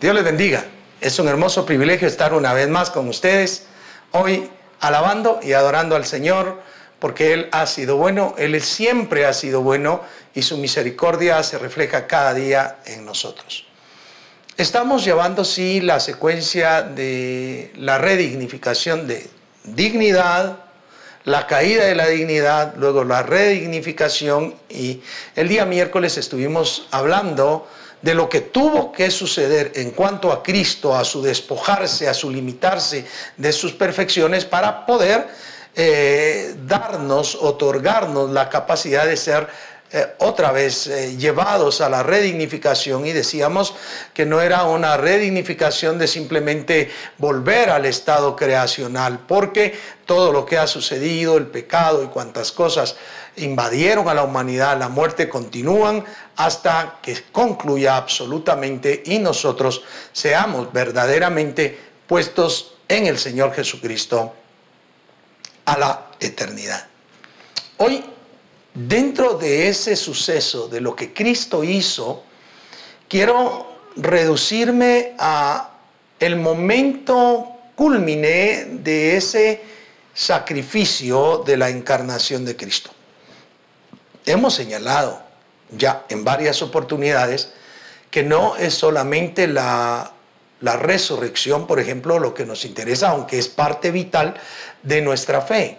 Dios les bendiga. Es un hermoso privilegio estar una vez más con ustedes, hoy alabando y adorando al Señor, porque Él ha sido bueno, Él siempre ha sido bueno y su misericordia se refleja cada día en nosotros. Estamos llevando, sí, la secuencia de la redignificación de dignidad, la caída de la dignidad, luego la redignificación y el día miércoles estuvimos hablando de lo que tuvo que suceder en cuanto a Cristo, a su despojarse, a su limitarse de sus perfecciones para poder eh, darnos, otorgarnos la capacidad de ser eh, otra vez eh, llevados a la redignificación. Y decíamos que no era una redignificación de simplemente volver al estado creacional, porque todo lo que ha sucedido, el pecado y cuantas cosas invadieron a la humanidad, la muerte continúan hasta que concluya absolutamente y nosotros seamos verdaderamente puestos en el Señor Jesucristo a la eternidad. Hoy dentro de ese suceso, de lo que Cristo hizo, quiero reducirme a el momento culmine de ese sacrificio de la encarnación de Cristo. Hemos señalado ya en varias oportunidades que no es solamente la, resurrección, por ejemplo, lo que nos interesa, aunque es parte vital de nuestra fe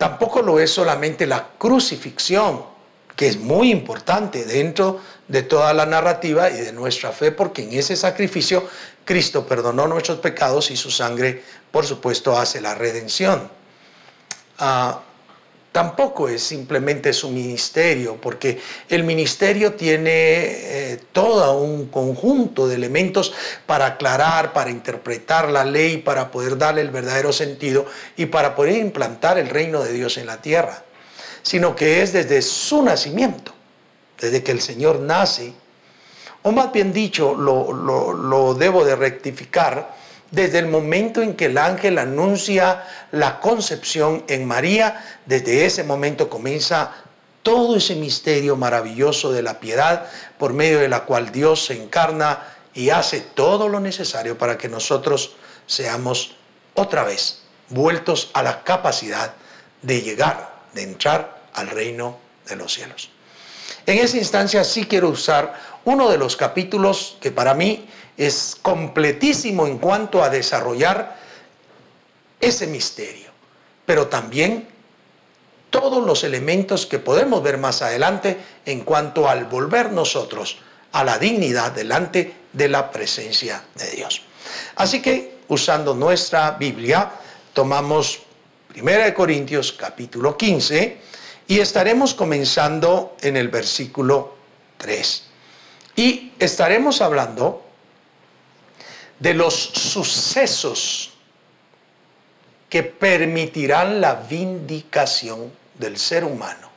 Tampoco lo es solamente la crucifixión, que es muy importante dentro de toda la narrativa y de nuestra fe, porque en ese sacrificio Cristo perdonó nuestros pecados y su sangre, por supuesto, hace la redención. Ah, tampoco es simplemente su ministerio, porque el ministerio tiene eh, todo un conjunto de elementos para aclarar, para interpretar la ley, para poder darle el verdadero sentido y para poder implantar el reino de Dios en la tierra, sino que es desde su nacimiento, desde que el Señor nace, o más bien dicho, lo, lo debo de rectificar, desde el momento en que el ángel anuncia la concepción en María, desde ese momento comienza todo ese misterio maravilloso de la piedad por medio de la cual Dios se encarna y hace todo lo necesario para que nosotros seamos otra vez vueltos a la capacidad de llegar, de entrar al reino de los cielos. En esa instancia sí quiero usar uno de los capítulos que para mí es completísimo en cuanto a desarrollar ese misterio, pero también todos los elementos que podemos ver más adelante en cuanto al volver nosotros a la dignidad delante de la presencia de Dios. Así que usando nuestra Biblia, tomamos 1 Corintios capítulo 15 y estaremos comenzando en el versículo 3. Y estaremos hablando de los sucesos que permitirán la vindicación del ser humano.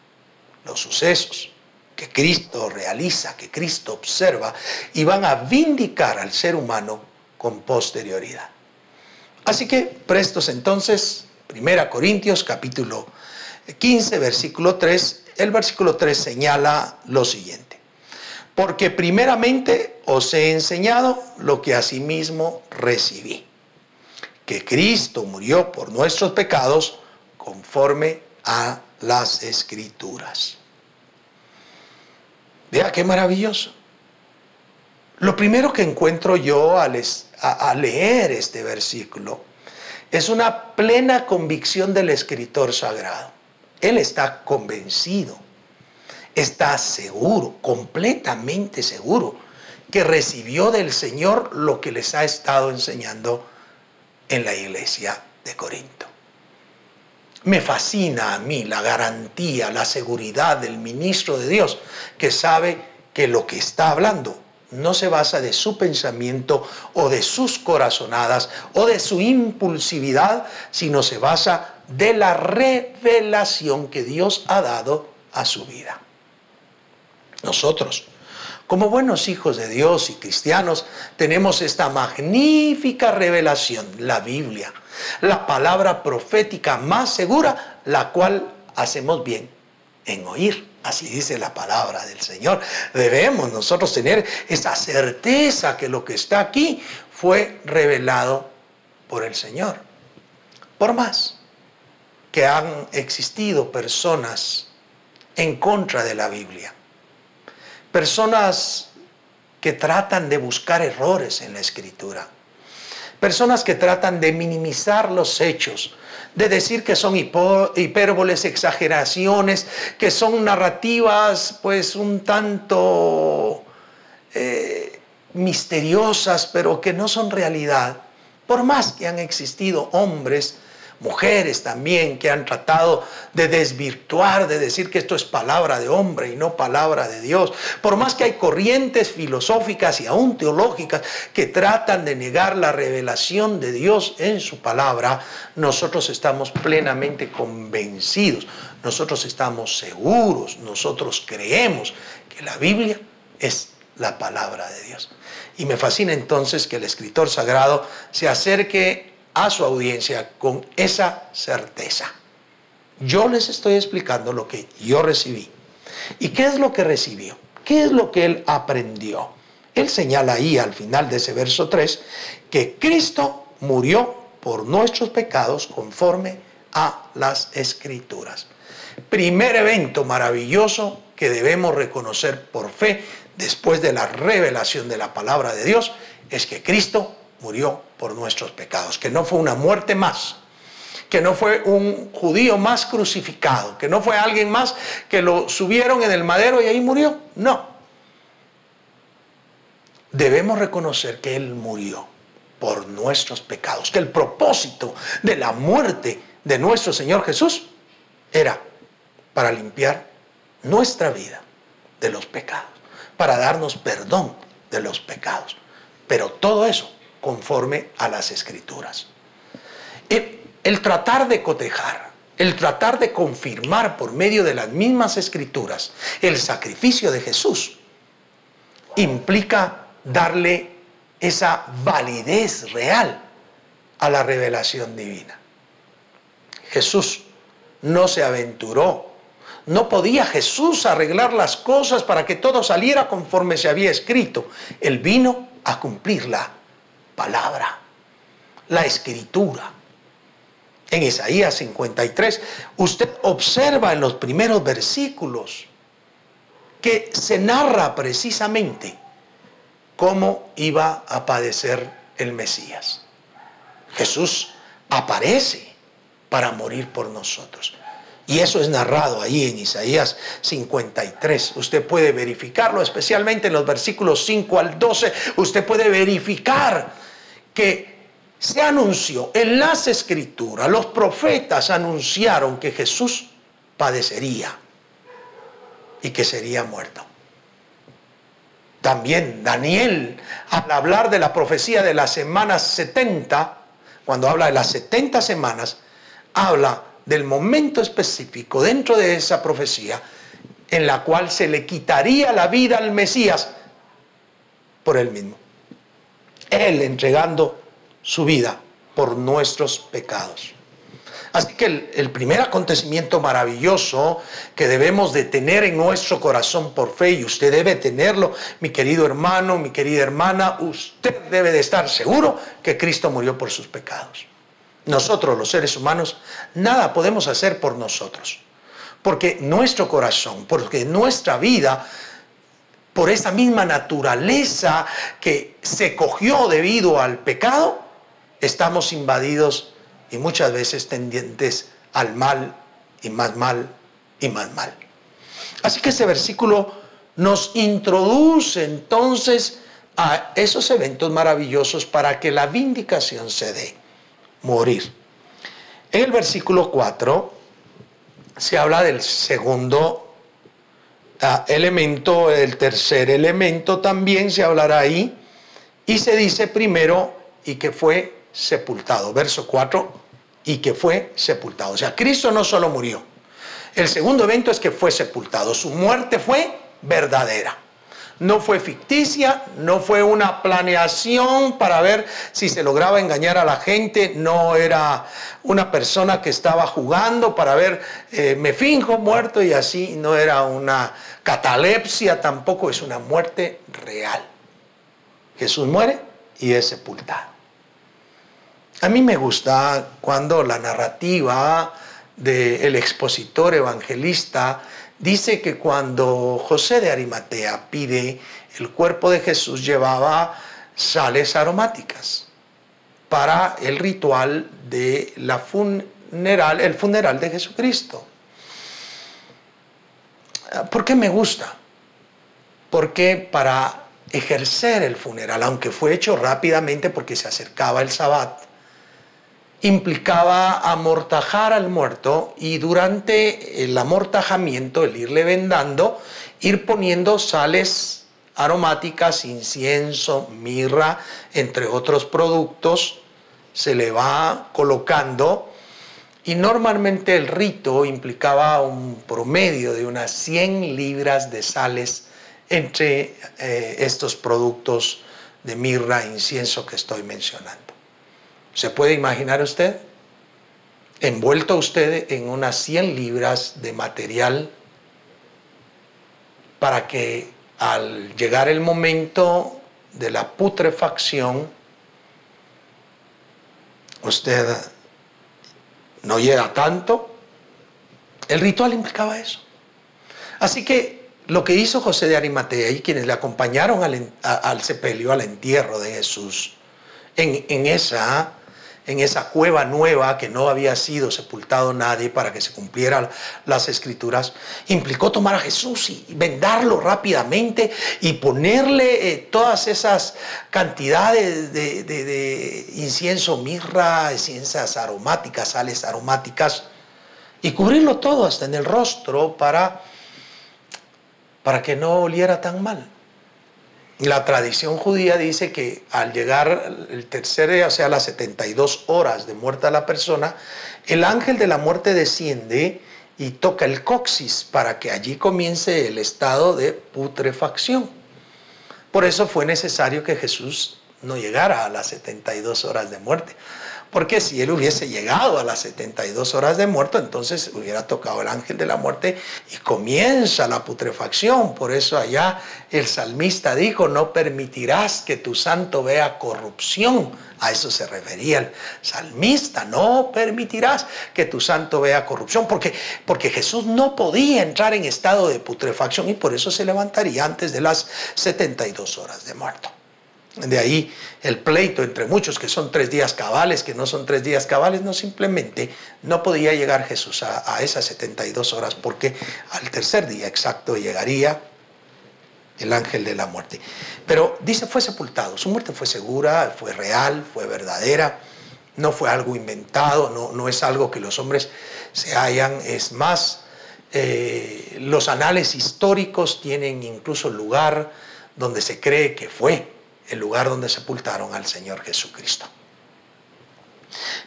Los sucesos que Cristo realiza, que Cristo observa, y van a vindicar al ser humano con posterioridad. Así que prestos entonces, 1 Corintios capítulo 15, versículo 3, el versículo 3 señala lo siguiente porque primeramente os he enseñado lo que asimismo recibí, que Cristo murió por nuestros pecados conforme a las escrituras. Vea qué maravilloso. Lo primero que encuentro yo al, leer este versículo es una plena convicción del escritor sagrado. Él está convencido está seguro, completamente seguro, que recibió del Señor lo que les ha estado enseñando en la iglesia de Corinto. Me fascina a mí la garantía, la seguridad del ministro de Dios que sabe que lo que está hablando no se basa de su pensamiento o de sus corazonadas o de su impulsividad, sino se basa de la revelación que Dios ha dado a su vida. Nosotros, como buenos hijos de Dios y cristianos, tenemos esta magnífica revelación, la Biblia, la palabra profética más segura, la cual hacemos bien en oír Así dice la palabra del Señor. Debemos nosotros tener esa certeza que lo que está aquí fue revelado por el Señor. Por más que han existido personas en contra de la Biblia, personas que tratan de buscar errores en la escritura, personas que tratan de minimizar los hechos, de decir que son hipérboles, exageraciones, que son narrativas pues un tanto eh, misteriosas, pero que no son realidad. Por más que han existido hombres mujeres también que han tratado de desvirtuar, de decir que esto es palabra de hombre y no palabra de Dios. Por más que hay corrientes filosóficas y aún teológicas que tratan de negar la revelación de Dios en su palabra, nosotros estamos plenamente convencidos, nosotros estamos seguros, nosotros creemos que la Biblia es la palabra de Dios. Y me fascina entonces que el escritor sagrado se acerque a su audiencia con esa certeza. Yo les estoy explicando lo que yo recibí. ¿Y qué es lo que recibió? ¿Qué es lo que él aprendió? Él señala ahí al final de ese verso 3 que Cristo murió por nuestros pecados conforme a las escrituras. Primer evento maravilloso que debemos reconocer por fe después de la revelación de la palabra de Dios es que Cristo murió por nuestros pecados, que no fue una muerte más, que no fue un judío más crucificado, que no fue alguien más que lo subieron en el madero y ahí murió. No. Debemos reconocer que Él murió por nuestros pecados, que el propósito de la muerte de nuestro Señor Jesús era para limpiar nuestra vida de los pecados, para darnos perdón de los pecados. Pero todo eso conforme a las escrituras. El, tratar de cotejar, el tratar de confirmar por medio de las mismas escrituras el sacrificio de Jesús, implica darle esa validez real a la revelación divina. Jesús no se aventuró. No podía Jesús arreglar las cosas para que todo saliera conforme se había escrito. Él vino a cumplirla palabra, la escritura. En Isaías 53, usted observa en los primeros versículos que se narra precisamente cómo iba a padecer el Mesías. Jesús aparece para morir por nosotros. Y eso es narrado ahí en Isaías 53. Usted puede verificarlo, especialmente en los versículos 5 al 12. Usted puede verificar que se anunció en las escrituras, los profetas anunciaron que Jesús padecería y que sería muerto. También Daniel, al hablar de la profecía de las semanas 70, cuando habla de las 70 semanas, habla del momento específico dentro de esa profecía en la cual se le quitaría la vida al Mesías por él mismo. Él entregando su vida por nuestros pecados. Así que el, primer acontecimiento maravilloso que debemos de tener en nuestro corazón por fe, y usted debe tenerlo, mi querido hermano, mi querida hermana, usted debe de estar seguro que Cristo murió por sus pecados. Nosotros los seres humanos nada podemos hacer por nosotros, porque nuestro corazón, porque nuestra vida por esa misma naturaleza que se cogió debido al pecado, estamos invadidos y muchas veces tendientes al mal y más mal y más mal. Así que ese versículo nos introduce entonces a esos eventos maravillosos para que la vindicación se dé, morir. En el versículo 4 se habla del segundo elemento, el tercer elemento también se hablará ahí, y se dice primero, y que fue sepultado. Verso 4, y que fue sepultado. O sea, Cristo no solo murió. El segundo evento es que fue sepultado. Su muerte fue verdadera. No fue ficticia, no fue una planeación para ver si se lograba engañar a la gente, no era una persona que estaba jugando para ver, eh, me finjo muerto y así, no era una catalepsia tampoco, es una muerte real. Jesús muere y es sepultado. A mí me gusta cuando la narrativa del expositor evangelista dice que cuando José de Arimatea pide el cuerpo de Jesús llevaba sales aromáticas para el ritual de la funeral, el funeral de Jesucristo. ¿Por qué me gusta? Porque para ejercer el funeral, aunque fue hecho rápidamente porque se acercaba el sabbat, implicaba amortajar al muerto y durante el amortajamiento, el irle vendando, ir poniendo sales aromáticas, incienso, mirra, entre otros productos, se le va colocando y normalmente el rito implicaba un promedio de unas 100 libras de sales entre eh, estos productos de mirra, incienso que estoy mencionando. ¿Se puede imaginar usted? Envuelto usted en unas 100 libras de material para que al llegar el momento de la putrefacción, usted no llega tanto. El ritual implicaba eso. Así que lo que hizo José de Arimatea y quienes le acompañaron al, sepelio, al entierro de Jesús, en, en esa en esa cueva nueva que no había sido sepultado nadie para que se cumplieran las escrituras, implicó tomar a Jesús y vendarlo rápidamente y ponerle eh, todas esas cantidades de, de, incienso, mirra, esencias aromáticas, sales aromáticas, y cubrirlo todo hasta en el rostro para, para que no oliera tan mal. La tradición judía dice que al llegar el tercer día, o sea, las 72 horas de muerta la persona, el ángel de la muerte desciende y toca el coxis para que allí comience el estado de putrefacción. Por eso fue necesario que Jesús no llegara a las 72 horas de muerte, porque si él hubiese llegado a las 72 horas de muerto, entonces hubiera tocado el ángel de la muerte y comienza la putrefacción. Por eso allá el salmista dijo, no permitirás que tu santo vea corrupción. A eso se refería el salmista, no permitirás que tu santo vea corrupción, porque, porque Jesús no podía entrar en estado de putrefacción y por eso se levantaría antes de las 72 horas de muerto. De ahí el pleito entre muchos que son tres días cabales, que no son tres días cabales, no simplemente no podía llegar Jesús a, esas 72 horas porque al tercer día exacto llegaría el ángel de la muerte. Pero dice fue sepultado, su muerte fue segura, fue real, fue verdadera, no fue algo inventado, no, no es algo que los hombres se hayan, es más, eh, los anales históricos tienen incluso lugar donde se cree que fue el lugar donde sepultaron al Señor Jesucristo.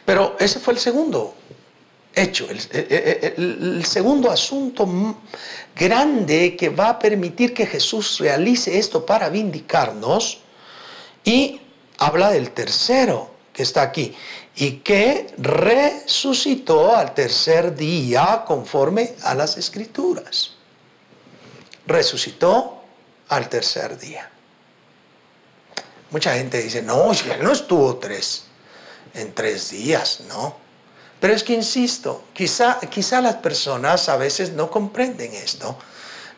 Pero ese fue el segundo hecho, el, segundo asunto grande que va a permitir que Jesús realice esto para vindicarnos. Y habla del tercero que está aquí, y que resucitó al tercer día conforme a las escrituras. Resucitó al tercer día. Mucha gente dice, no, si él no estuvo tres, en tres días, no. Pero es que insisto, quizá, quizá las personas a veces no comprenden esto.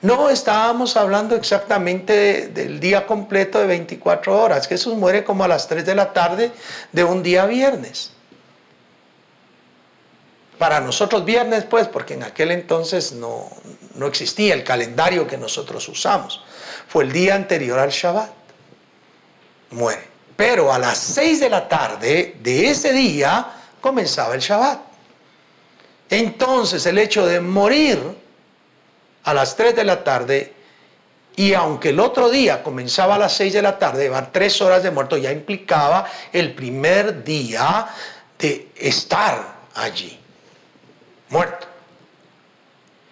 No estábamos hablando exactamente del día completo de 24 horas. Jesús muere como a las 3 de la tarde de un día viernes. Para nosotros viernes, pues, porque en aquel entonces no, no existía el calendario que nosotros usamos. Fue el día anterior al Shabbat muere. Pero a las 6 de la tarde de ese día comenzaba el Shabbat. Entonces el hecho de morir a las 3 de la tarde y aunque el otro día comenzaba a las 6 de la tarde, iban tres horas de muerto, ya implicaba el primer día de estar allí, muerto.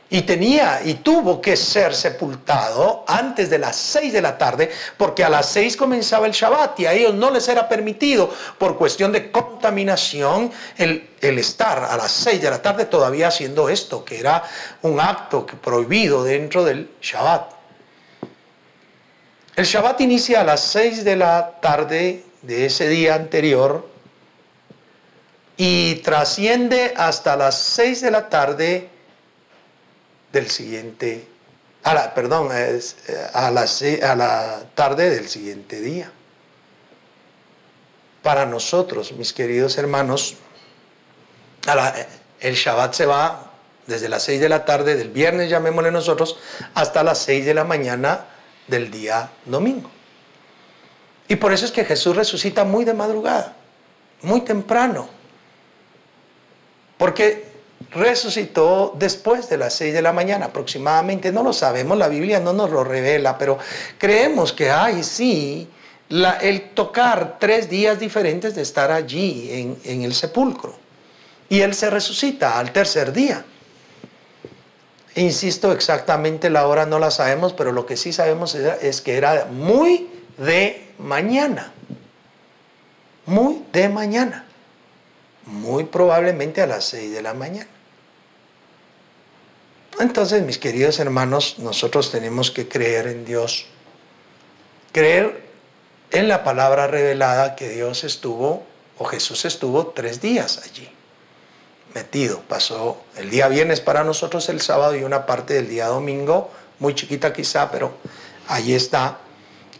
Y tenía y tuvo que ser sepultado antes de las seis de la tarde, porque a las seis comenzaba el Shabbat y a ellos no les era permitido por cuestión de contaminación el, el estar a las seis de la tarde todavía haciendo esto, que era un acto prohibido dentro del Shabbat. El Shabbat inicia a las seis de la tarde de ese día anterior y trasciende hasta las seis de la tarde del siguiente, a la, perdón, eh, a, la, a la tarde del siguiente día. Para nosotros, mis queridos hermanos, el Shabbat se va desde las 6 de la tarde del viernes, llamémosle nosotros, hasta las 6 de la mañana del día domingo. Y por eso es que Jesús resucita muy de madrugada, muy temprano. Porque resucitó después de las 6 de la mañana aproximadamente. No lo sabemos, la Biblia no nos lo revela, pero creemos que hay, sí, el tocar tres días diferentes de estar allí en el sepulcro. Y Él se resucita al tercer día. Insisto, exactamente la hora no la sabemos, pero lo que sí sabemos es que era muy de mañana. Muy de mañana muy probablemente a las 6 de la mañana. Entonces, mis queridos hermanos, nosotros tenemos que creer en Dios, creer en la palabra revelada que Dios estuvo, o Jesús estuvo tres días allí, metido. Pasó el día viernes para nosotros el sábado y una parte del día domingo, muy chiquita quizá, pero ahí está.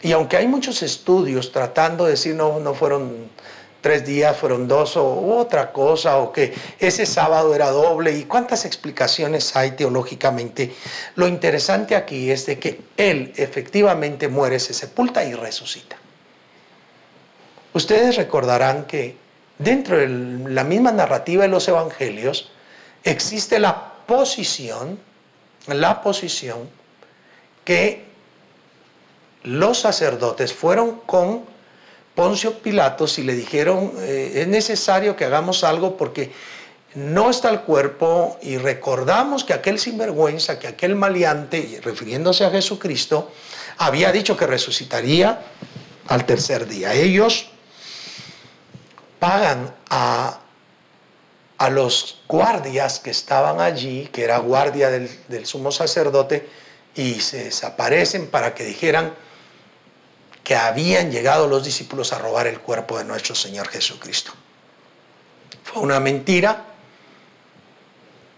Y aunque hay muchos estudios tratando de decir no, no fueron tres días fueron dos o otra cosa, o que ese sábado era doble, y cuántas explicaciones hay teológicamente. Lo interesante aquí es de que Él efectivamente muere, se sepulta y resucita. Ustedes recordarán que dentro de la misma narrativa de los evangelios existe la posición, la posición que los sacerdotes fueron con Poncio Pilatos y le dijeron, eh, es necesario que hagamos algo porque no está el cuerpo y recordamos que aquel sinvergüenza, que aquel maleante, refiriéndose a Jesucristo, había dicho que resucitaría al tercer día. Ellos pagan a, a los guardias que estaban allí, que era guardia del, del sumo sacerdote, y se desaparecen para que dijeran, que habían llegado los discípulos a robar el cuerpo de nuestro Señor Jesucristo. Fue una mentira,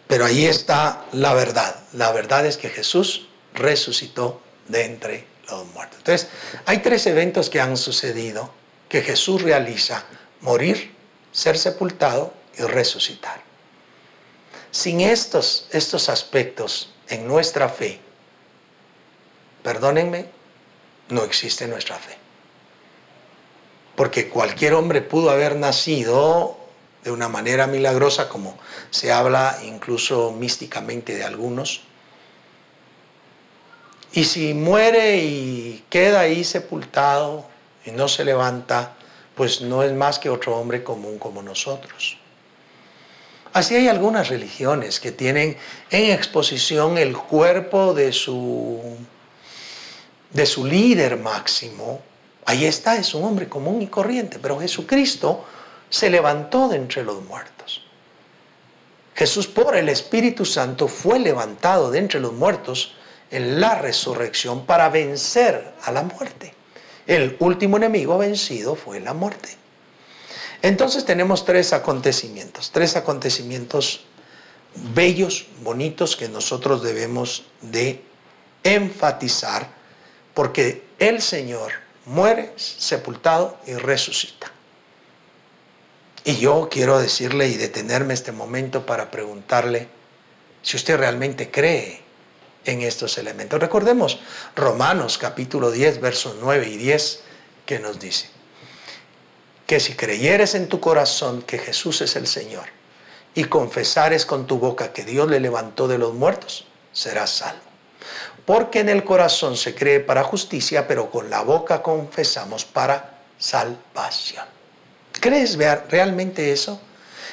pero ahí está la verdad. La verdad es que Jesús resucitó de entre los muertos. Entonces, hay tres eventos que han sucedido que Jesús realiza. Morir, ser sepultado y resucitar. Sin estos, estos aspectos en nuestra fe, perdónenme, no existe nuestra fe. Porque cualquier hombre pudo haber nacido de una manera milagrosa, como se habla incluso místicamente de algunos. Y si muere y queda ahí sepultado y no se levanta, pues no es más que otro hombre común como nosotros. Así hay algunas religiones que tienen en exposición el cuerpo de su de su líder máximo, ahí está, es un hombre común y corriente, pero Jesucristo se levantó de entre los muertos. Jesús por el Espíritu Santo fue levantado de entre los muertos en la resurrección para vencer a la muerte. El último enemigo vencido fue la muerte. Entonces tenemos tres acontecimientos, tres acontecimientos bellos, bonitos que nosotros debemos de enfatizar porque el Señor muere, sepultado y resucita. Y yo quiero decirle y detenerme este momento para preguntarle si usted realmente cree en estos elementos. Recordemos Romanos capítulo 10, versos 9 y 10, que nos dice que si creyeres en tu corazón que Jesús es el Señor y confesares con tu boca que Dios le levantó de los muertos, serás salvo. Porque en el corazón se cree para justicia, pero con la boca confesamos para salvación. ¿Crees realmente eso?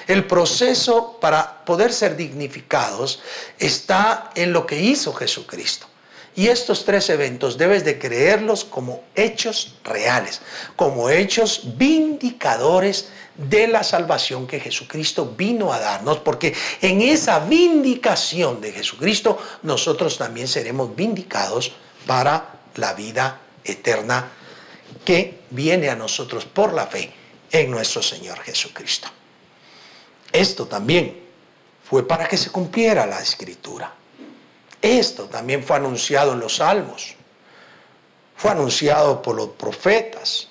El proceso para poder ser dignificados está en lo que hizo Jesucristo. Y estos tres eventos debes de creerlos como hechos reales, como hechos vindicadores de la salvación que Jesucristo vino a darnos, porque en esa vindicación de Jesucristo nosotros también seremos vindicados para la vida eterna que viene a nosotros por la fe en nuestro Señor Jesucristo. Esto también fue para que se cumpliera la escritura. Esto también fue anunciado en los salmos, fue anunciado por los profetas.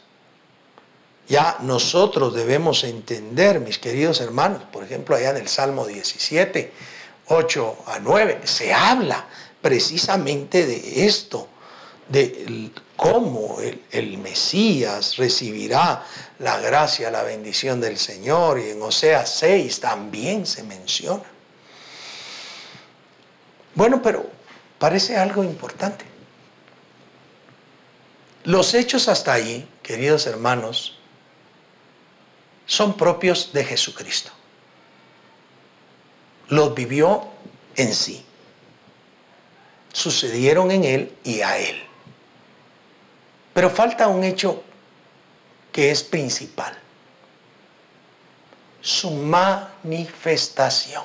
Ya nosotros debemos entender, mis queridos hermanos, por ejemplo, allá en el Salmo 17, 8 a 9, se habla precisamente de esto, de cómo el, Mesías recibirá la gracia, la bendición del Señor. Y en Oseas 6 también se menciona. Bueno, pero parece algo importante. Los hechos hasta ahí, queridos hermanos, son propios de Jesucristo. Los vivió en sí. Sucedieron en Él y a Él. Pero falta un hecho que es principal. Su manifestación.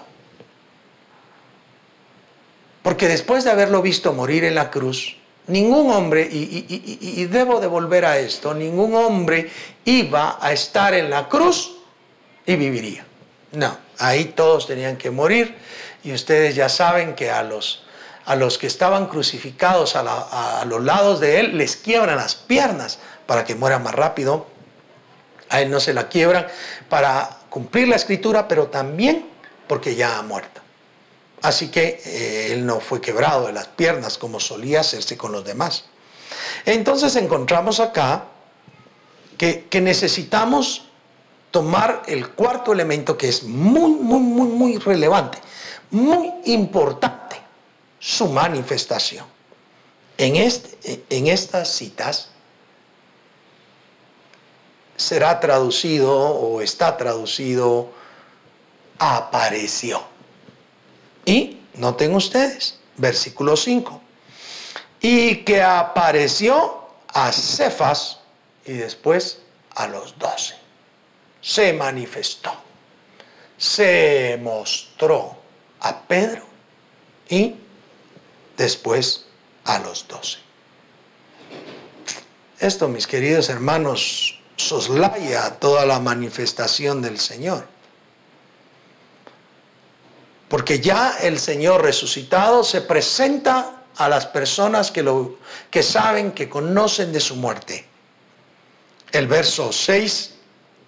Porque después de haberlo visto morir en la cruz, ningún hombre, y, debo de volver a esto, ningún hombre iba a estar en la cruz y viviría. No, ahí todos tenían que morir y ustedes ya saben que a los, a los que estaban crucificados a, a los lados de él les quiebran las piernas para que mueran más rápido. A él no se la quiebran para cumplir la escritura, pero también porque ya ha muerto. Así que eh, él no fue quebrado de las piernas como solía hacerse con los demás. Entonces encontramos acá que, que necesitamos tomar el cuarto elemento que es muy, muy, muy, muy relevante, muy importante, su manifestación. En, este, en estas citas será traducido o está traducido apareció. Y noten ustedes, versículo 5. Y que apareció a Cefas y después a los doce. Se manifestó, se mostró a Pedro y después a los doce. Esto, mis queridos hermanos, soslaya toda la manifestación del Señor. Porque ya el Señor resucitado se presenta a las personas que, lo, que saben, que conocen de su muerte. El verso 6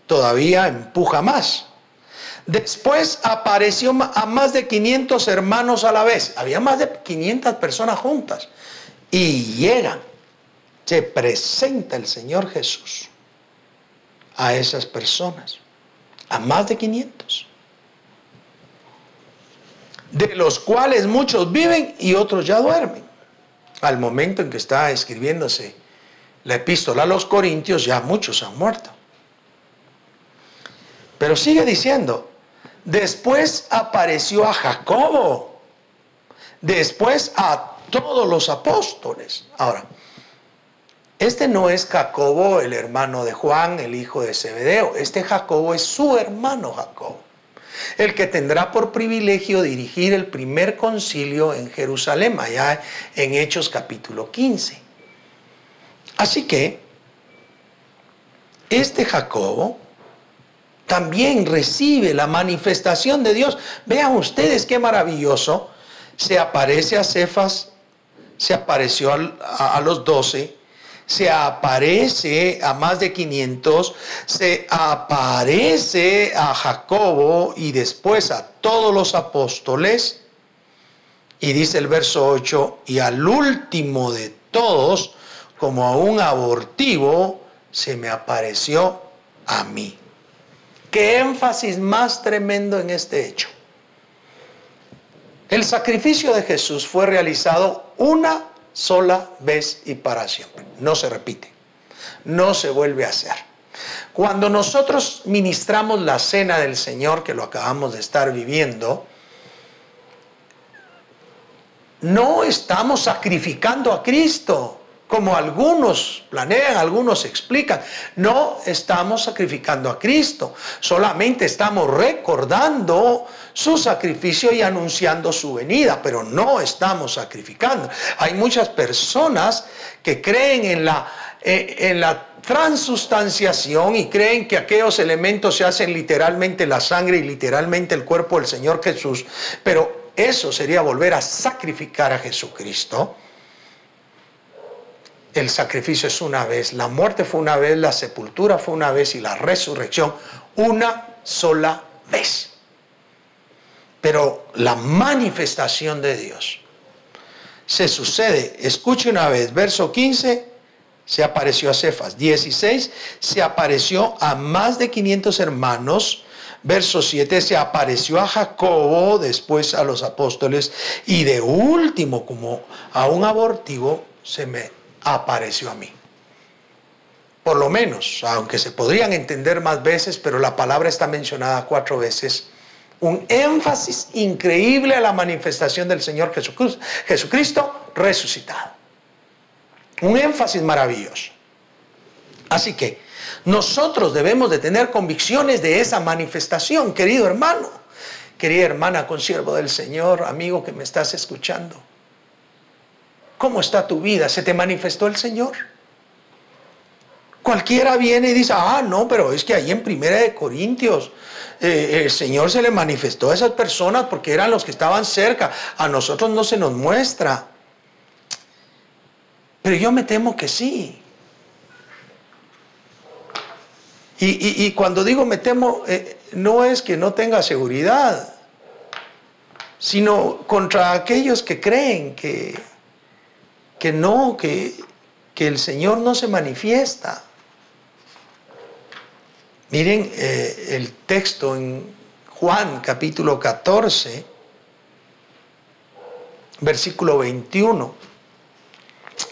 todavía empuja más. Después apareció a más de 500 hermanos a la vez. Había más de 500 personas juntas. Y llegan, se presenta el Señor Jesús a esas personas, a más de 500 de los cuales muchos viven y otros ya duermen. Al momento en que está escribiéndose la epístola a los Corintios, ya muchos han muerto. Pero sigue diciendo, después apareció a Jacobo, después a todos los apóstoles. Ahora, este no es Jacobo, el hermano de Juan, el hijo de Zebedeo. Este Jacobo es su hermano Jacobo el que tendrá por privilegio dirigir el primer concilio en Jerusalén, allá en Hechos capítulo 15. Así que, este Jacobo también recibe la manifestación de Dios. Vean ustedes qué maravilloso. Se aparece a Cefas, se apareció a, a los doce, se aparece a más de 500, se aparece a Jacobo y después a todos los apóstoles. Y dice el verso 8, y al último de todos, como a un abortivo, se me apareció a mí. Qué énfasis más tremendo en este hecho. El sacrificio de Jesús fue realizado una sola vez y para siempre. No se repite. No se vuelve a hacer. Cuando nosotros ministramos la cena del Señor, que lo acabamos de estar viviendo, no estamos sacrificando a Cristo, como algunos planean, algunos explican. No estamos sacrificando a Cristo, solamente estamos recordando su sacrificio y anunciando su venida, pero no estamos sacrificando. Hay muchas personas que creen en la, eh, en la transustanciación y creen que aquellos elementos se hacen literalmente la sangre y literalmente el cuerpo del Señor Jesús, pero eso sería volver a sacrificar a Jesucristo. El sacrificio es una vez, la muerte fue una vez, la sepultura fue una vez y la resurrección una sola vez. Pero la manifestación de Dios se sucede, escuche una vez, verso 15, se apareció a Cefas, 16, se apareció a más de 500 hermanos, verso 7, se apareció a Jacobo, después a los apóstoles, y de último, como a un abortivo, se me apareció a mí. Por lo menos, aunque se podrían entender más veces, pero la palabra está mencionada cuatro veces un énfasis increíble a la manifestación del Señor Jesucristo, resucitado. Un énfasis maravilloso. Así que nosotros debemos de tener convicciones de esa manifestación, querido hermano, querida hermana, consiervo del Señor, amigo que me estás escuchando. ¿Cómo está tu vida? ¿Se te manifestó el Señor? Cualquiera viene y dice, ah, no, pero es que ahí en Primera de Corintios eh, el Señor se le manifestó a esas personas porque eran los que estaban cerca. A nosotros no se nos muestra. Pero yo me temo que sí. Y, cuando digo me temo, eh, no es que no tenga seguridad, sino contra aquellos que creen que, que no, que, que el Señor no se manifiesta. Miren eh, el texto en Juan capítulo 14, versículo 21.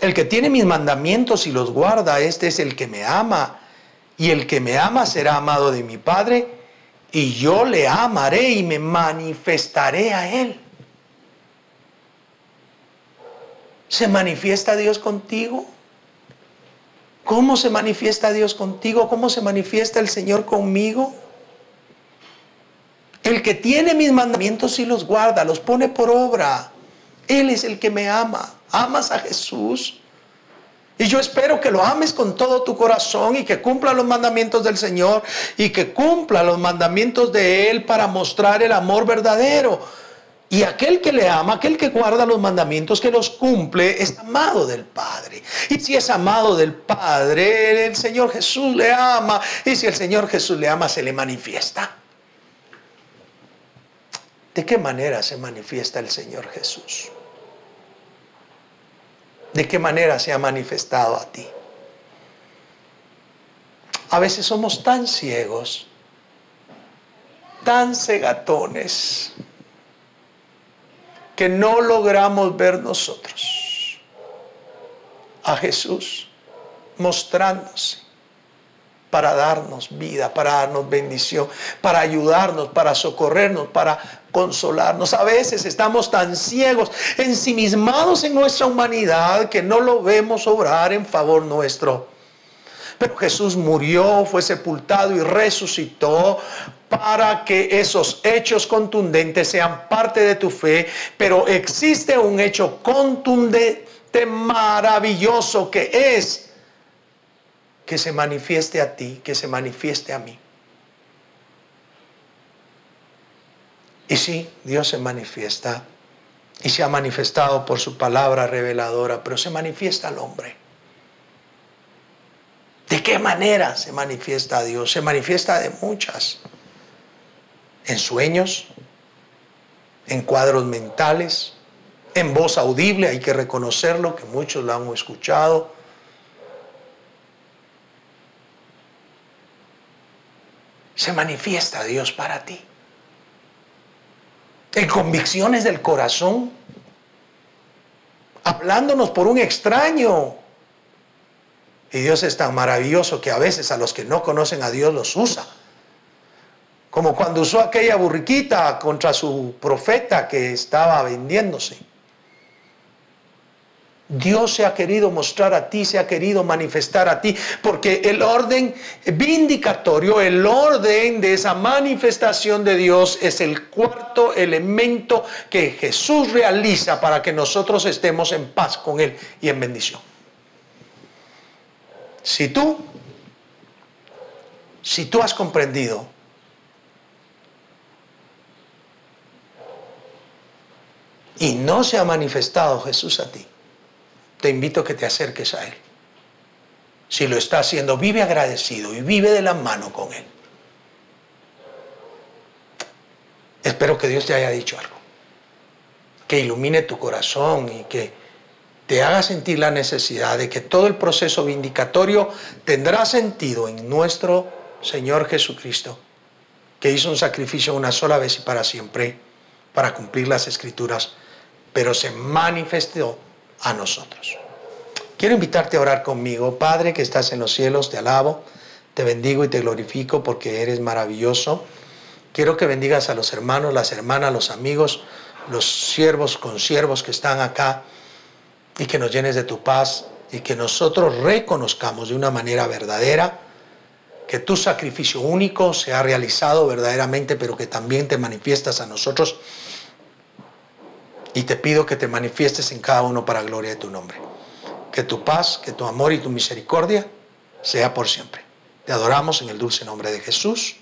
El que tiene mis mandamientos y los guarda, este es el que me ama. Y el que me ama será amado de mi Padre, y yo le amaré y me manifestaré a él. ¿Se manifiesta Dios contigo? ¿Cómo se manifiesta Dios contigo? ¿Cómo se manifiesta el Señor conmigo? El que tiene mis mandamientos y los guarda, los pone por obra. Él es el que me ama. ¿Amas a Jesús? Y yo espero que lo ames con todo tu corazón y que cumpla los mandamientos del Señor y que cumpla los mandamientos de Él para mostrar el amor verdadero. Y aquel que le ama, aquel que guarda los mandamientos, que los cumple, es amado del Padre. Y si es amado del Padre, el Señor Jesús le ama. Y si el Señor Jesús le ama, se le manifiesta. ¿De qué manera se manifiesta el Señor Jesús? ¿De qué manera se ha manifestado a ti? A veces somos tan ciegos, tan cegatones que no logramos ver nosotros a Jesús mostrándose para darnos vida, para darnos bendición, para ayudarnos, para socorrernos, para consolarnos. A veces estamos tan ciegos, ensimismados en nuestra humanidad, que no lo vemos obrar en favor nuestro. Pero Jesús murió, fue sepultado y resucitó para que esos hechos contundentes sean parte de tu fe, pero existe un hecho contundente, maravilloso, que es que se manifieste a ti, que se manifieste a mí. Y sí, Dios se manifiesta y se ha manifestado por su palabra reveladora, pero se manifiesta al hombre. ¿De qué manera se manifiesta a Dios? Se manifiesta de muchas en sueños, en cuadros mentales, en voz audible, hay que reconocerlo, que muchos lo han escuchado. Se manifiesta Dios para ti. En convicciones del corazón, hablándonos por un extraño, Y Dios es tan maravilloso que a veces a los que no conocen a Dios los usa. Como cuando usó aquella burriquita contra su profeta que estaba vendiéndose. Dios se ha querido mostrar a ti, se ha querido manifestar a ti, porque el orden vindicatorio, el orden de esa manifestación de Dios es el cuarto elemento que Jesús realiza para que nosotros estemos en paz con Él y en bendición. Si tú, si tú has comprendido y no se ha manifestado Jesús a ti, te invito a que te acerques a Él. Si lo está haciendo, vive agradecido y vive de la mano con Él. Espero que Dios te haya dicho algo, que ilumine tu corazón y que te haga sentir la necesidad de que todo el proceso vindicatorio tendrá sentido en nuestro Señor Jesucristo, que hizo un sacrificio una sola vez y para siempre para cumplir las escrituras, pero se manifestó a nosotros. Quiero invitarte a orar conmigo. Padre que estás en los cielos, te alabo, te bendigo y te glorifico porque eres maravilloso. Quiero que bendigas a los hermanos, las hermanas, los amigos, los siervos, consiervos que están acá y que nos llenes de tu paz y que nosotros reconozcamos de una manera verdadera que tu sacrificio único se ha realizado verdaderamente, pero que también te manifiestas a nosotros y te pido que te manifiestes en cada uno para gloria de tu nombre. Que tu paz, que tu amor y tu misericordia sea por siempre. Te adoramos en el dulce nombre de Jesús.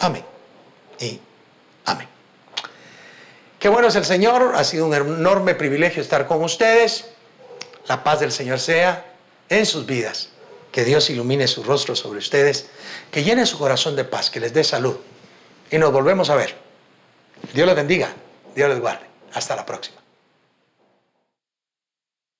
Amén. Y amén. Qué bueno es el Señor. Ha sido un enorme privilegio estar con ustedes. La paz del Señor sea en sus vidas. Que Dios ilumine su rostro sobre ustedes. Que llene su corazón de paz. Que les dé salud. Y nos volvemos a ver. Dios les bendiga. Dios les guarde. Hasta la próxima.